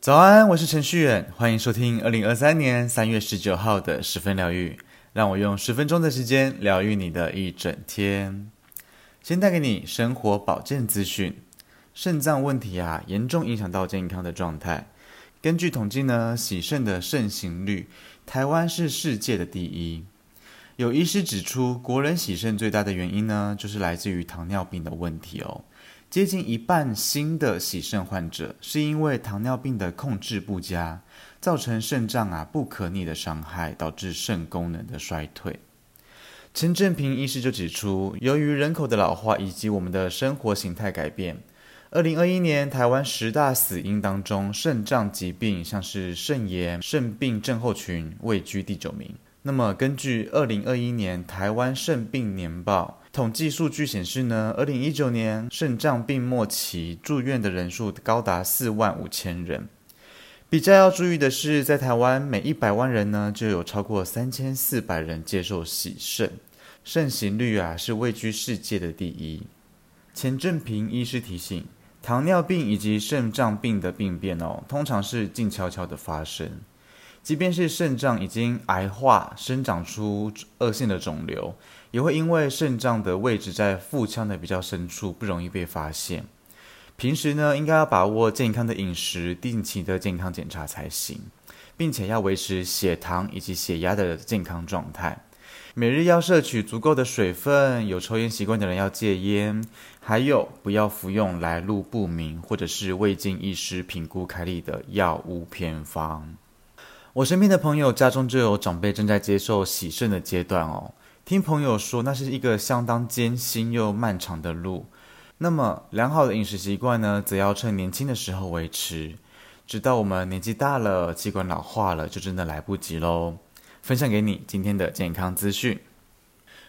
早安，我是程序员，欢迎收听二零二三年三月十九号的十分疗愈。让我用十分钟的时间疗愈你的一整天。先带给你生活保健资讯：肾脏问题啊，严重影响到健康的状态。根据统计呢，洗肾的盛行率，台湾是世界的第一。有医师指出，国人洗肾最大的原因呢，就是来自于糖尿病的问题哦。接近一半新的洗肾患者是因为糖尿病的控制不佳，造成肾脏啊不可逆的伤害，导致肾功能的衰退。陈正平医师就指出，由于人口的老化以及我们的生活形态改变，二零二一年台湾十大死因当中，肾脏疾病像是肾炎、肾病症候群位居第九名。那么根据二零二一年台湾肾病年报。统计数据显示呢，二零一九年肾脏病末期住院的人数高达四万五千人。比较要注意的是，在台湾每一百万人呢，就有超过三千四百人接受洗肾，盛行率啊是位居世界的第一。钱正平医师提醒，糖尿病以及肾脏病的病变哦，通常是静悄悄的发生，即便是肾脏已经癌化，生长出恶性的肿瘤。也会因为肾脏的位置在腹腔的比较深处，不容易被发现。平时呢，应该要把握健康的饮食，定期的健康检查才行，并且要维持血糖以及血压的健康状态。每日要摄取足够的水分，有抽烟习惯的人要戒烟，还有不要服用来路不明或者是未经医师评估开立的药物偏方。我身边的朋友家中就有长辈正在接受洗肾的阶段哦。听朋友说，那是一个相当艰辛又漫长的路。那么，良好的饮食习惯呢，则要趁年轻的时候维持，直到我们年纪大了，器官老化了，就真的来不及喽。分享给你今天的健康资讯。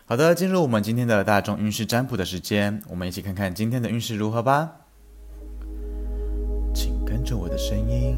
好的，进入我们今天的大众运势占卜的时间，我们一起看看今天的运势如何吧。请跟着我的声音，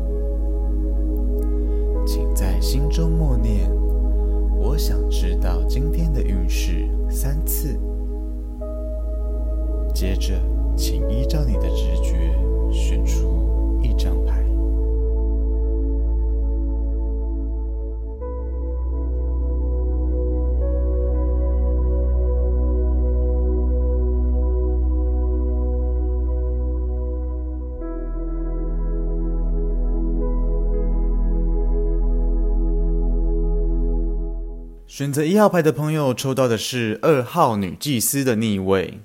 心中默念：“我想知道今天的运势”三次。接着，请依照你的直觉选出选择一号牌的朋友抽到的是二号女祭司的逆位。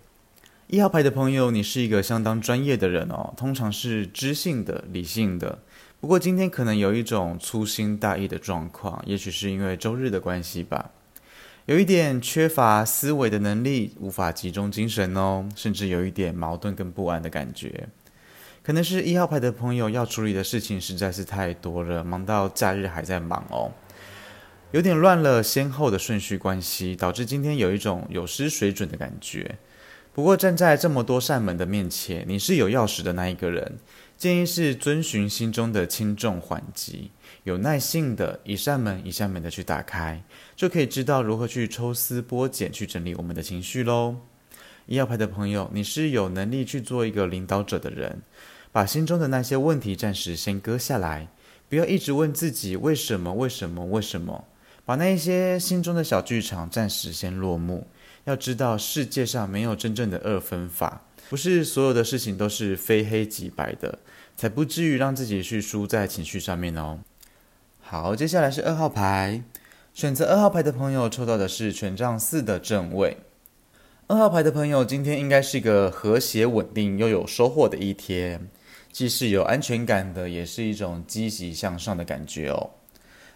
一号牌的朋友，你是一个相当专业的人哦，通常是知性的、理性的。不过今天可能有一种粗心大意的状况，也许是因为周日的关系吧，有一点缺乏思维的能力，无法集中精神哦，甚至有一点矛盾跟不安的感觉。可能是一号牌的朋友要处理的事情实在是太多了，忙到假日还在忙哦，有点乱了先后的顺序关系，导致今天有一种有失水准的感觉。不过站在这么多扇门的面前，你是有钥匙的那一个人。建议是遵循心中的轻重缓急，有耐性的一扇门一扇门的去打开，就可以知道如何去抽丝剥茧去整理我们的情绪喽。医药牌的朋友，你是有能力去做一个领导者的人，把心中的那些问题暂时先搁下来，不要一直问自己为什么为什么为什么，把那一些心中的小剧场暂时先落幕。要知道，世界上没有真正的二分法，不是所有的事情都是非黑即白的，才不至于让自己去输在情绪上面哦。好，接下来是二号牌，选择二号牌的朋友抽到的是权杖四的正位。二号牌的朋友，今天应该是一个和谐、稳定又有收获的一天，既是有安全感的，也是一种积极向上的感觉哦。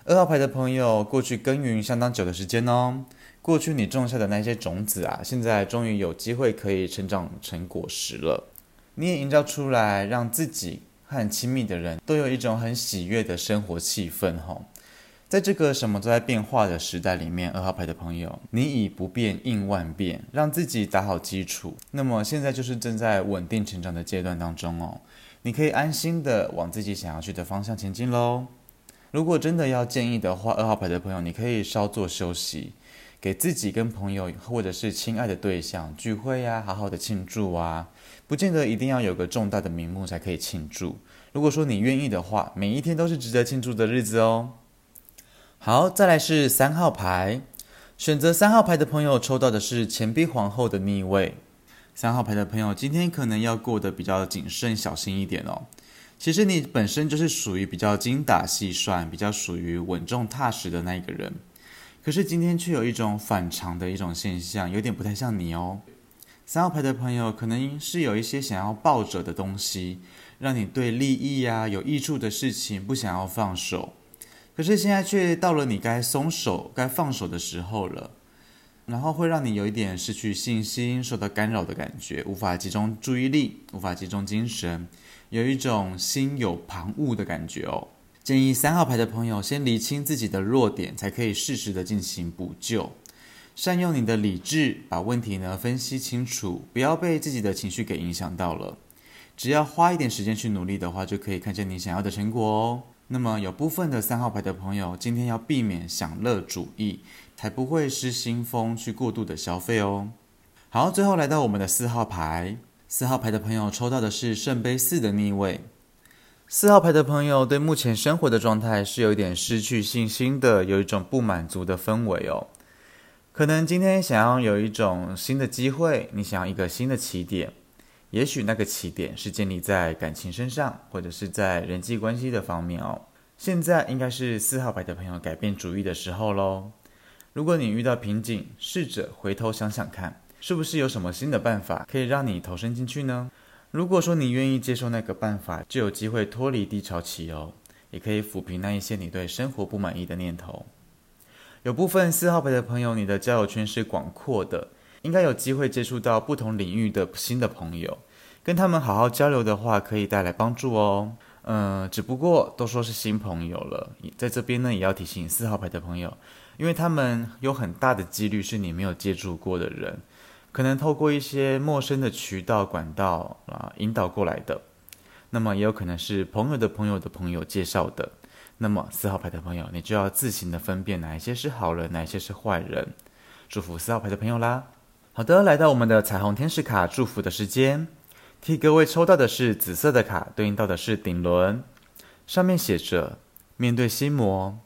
二号牌的朋友，过去耕耘相当久的时间哦。过去你种下的那些种子啊，现在终于有机会可以成长成果实了。你也营造出来，让自己和亲密的人都有一种很喜悦的生活气氛。吼，在这个什么都在变化的时代里面，二号牌的朋友，你以不变应万变，让自己打好基础。那么现在就是正在稳定成长的阶段当中哦，你可以安心的往自己想要去的方向前进喽。如果真的要建议的话，二号牌的朋友，你可以稍作休息。给自己跟朋友或者是亲爱的对象聚会呀，好好的庆祝啊，不见得一定要有个重大的名目才可以庆祝。如果说你愿意的话，每一天都是值得庆祝的日子哦。好，再来是三号牌，选择三号牌的朋友抽到的是钱币皇后的逆位。三号牌的朋友今天可能要过得比较谨慎小心一点哦。其实你本身就是属于比较精打细算、比较属于稳重踏实的那一个人。可是今天却有一种反常的一种现象，有点不太像你哦。三号牌的朋友可能是有一些想要抱着的东西，让你对利益呀、有益处的事情不想要放手。可是现在却到了你该松手、该放手的时候了，然后会让你有一点失去信心、受到干扰的感觉，无法集中注意力、无法集中精神，有一种心有旁骛的感觉哦。建议三号牌的朋友先理清自己的弱点，才可以适时的进行补救。善用你的理智，把问题呢分析清楚，不要被自己的情绪给影响到了。只要花一点时间去努力的话，就可以看见你想要的成果哦。那么有部分的三号牌的朋友，今天要避免享乐主义，才不会失心疯去过度的消费哦。好，最后来到我们的四号牌，四号牌的朋友抽到的是圣杯四的逆位。四号牌的朋友对目前生活的状态是有点失去信心的，有一种不满足的氛围哦。可能今天想要有一种新的机会，你想要一个新的起点，也许那个起点是建立在感情身上，或者是在人际关系的方面哦。现在应该是四号牌的朋友改变主意的时候喽。如果你遇到瓶颈，试着回头想想看，是不是有什么新的办法可以让你投身进去呢？如果说你愿意接受那个办法，就有机会脱离低潮期哦，也可以抚平那一些你对生活不满意的念头。有部分四号牌的朋友，你的交友圈是广阔的，应该有机会接触到不同领域的新的朋友，跟他们好好交流的话，可以带来帮助哦。嗯，只不过都说是新朋友了，在这边呢，也要提醒四号牌的朋友，因为他们有很大的几率是你没有接触过的人。可能透过一些陌生的渠道管道啊引导过来的，那么也有可能是朋友的朋友的朋友介绍的。那么四号牌的朋友，你就要自行的分辨哪一些是好人，哪一些是坏人。祝福四号牌的朋友啦！好的，来到我们的彩虹天使卡祝福的时间，替各位抽到的是紫色的卡，对应到的是顶轮，上面写着：面对心魔，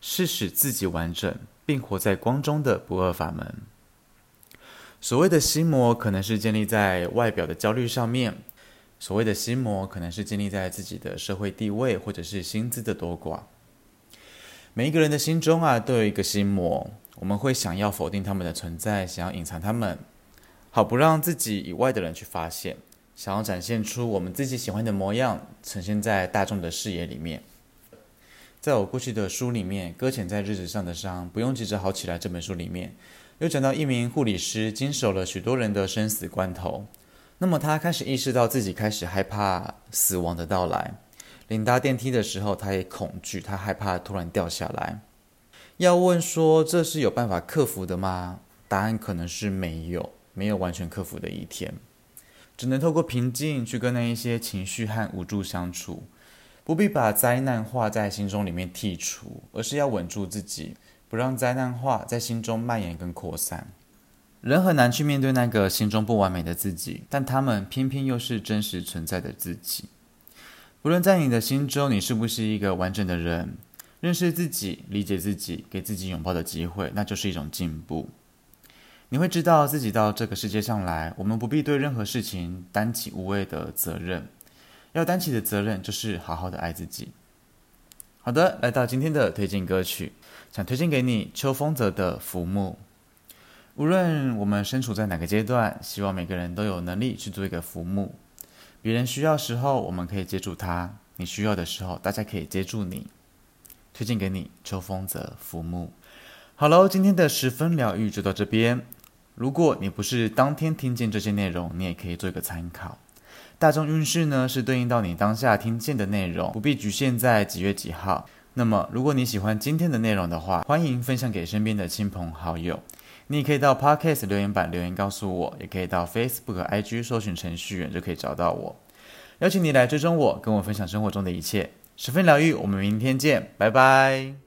是使自己完整并活在光中的不二法门。所谓的心魔，可能是建立在外表的焦虑上面；所谓的心魔，可能是建立在自己的社会地位或者是薪资的多寡。每一个人的心中啊，都有一个心魔，我们会想要否定他们的存在，想要隐藏他们，好不让自己以外的人去发现，想要展现出我们自己喜欢的模样，呈现在大众的视野里面。在我过去的书里面，《搁浅在日子上的伤，不用急着好起来》这本书里面。又讲到一名护理师经手了许多人的生死关头，那么他开始意识到自己开始害怕死亡的到来，连搭电梯的时候他也恐惧，他害怕突然掉下来。要问说这是有办法克服的吗？答案可能是没有，没有完全克服的一天，只能透过平静去跟那一些情绪和无助相处，不必把灾难化在心中里面剔除，而是要稳住自己。不让灾难化在心中蔓延跟扩散。人很难去面对那个心中不完美的自己，但他们偏偏又是真实存在的自己。不论在你的心中，你是不是一个完整的人，认识自己、理解自己、给自己拥抱的机会，那就是一种进步。你会知道自己到这个世界上来，我们不必对任何事情担起无谓的责任，要担起的责任就是好好的爱自己。好的，来到今天的推荐歌曲。想推荐给你秋风泽的《浮木》。无论我们身处在哪个阶段，希望每个人都有能力去做一个浮木。别人需要时候，我们可以接住他；你需要的时候，大家可以接住你。推荐给你秋风泽《浮木》。好喽，今天的十分疗愈就到这边。如果你不是当天听见这些内容，你也可以做一个参考。大众运势呢，是对应到你当下听见的内容，不必局限在几月几号。那么，如果你喜欢今天的内容的话，欢迎分享给身边的亲朋好友。你也可以到 Podcast 留言板留言告诉我，也可以到 Facebook、IG 搜寻程序员就可以找到我。邀请你来追踪我，跟我分享生活中的一切，十分疗愈。我们明天见，拜拜。